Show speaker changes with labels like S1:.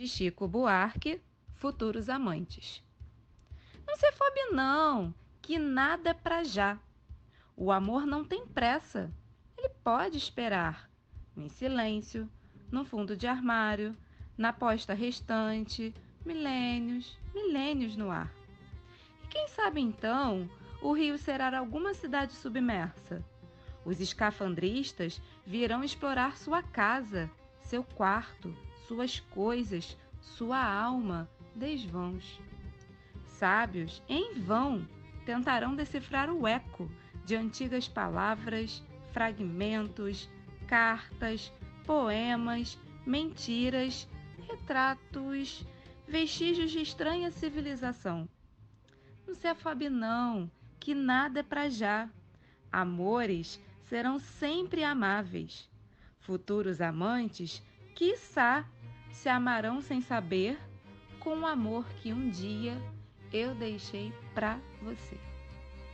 S1: de Chico Buarque, Futuros Amantes. Não se afobe não, que nada é pra já. O amor não tem pressa, ele pode esperar, em silêncio, no fundo de armário, na posta restante, milênios, milênios no ar. E quem sabe então o rio será alguma cidade submersa? Os escafandristas virão explorar sua casa, seu quarto, suas coisas, sua alma, desvãos. Sábios, em vão, tentarão decifrar o eco de antigas palavras, fragmentos, cartas, poemas, mentiras, retratos, vestígios de estranha civilização. Não se afabe não, que nada é para já. Amores serão sempre amáveis. Futuros amantes, quiçá, se amarão sem saber, com o amor que um dia eu deixei para você.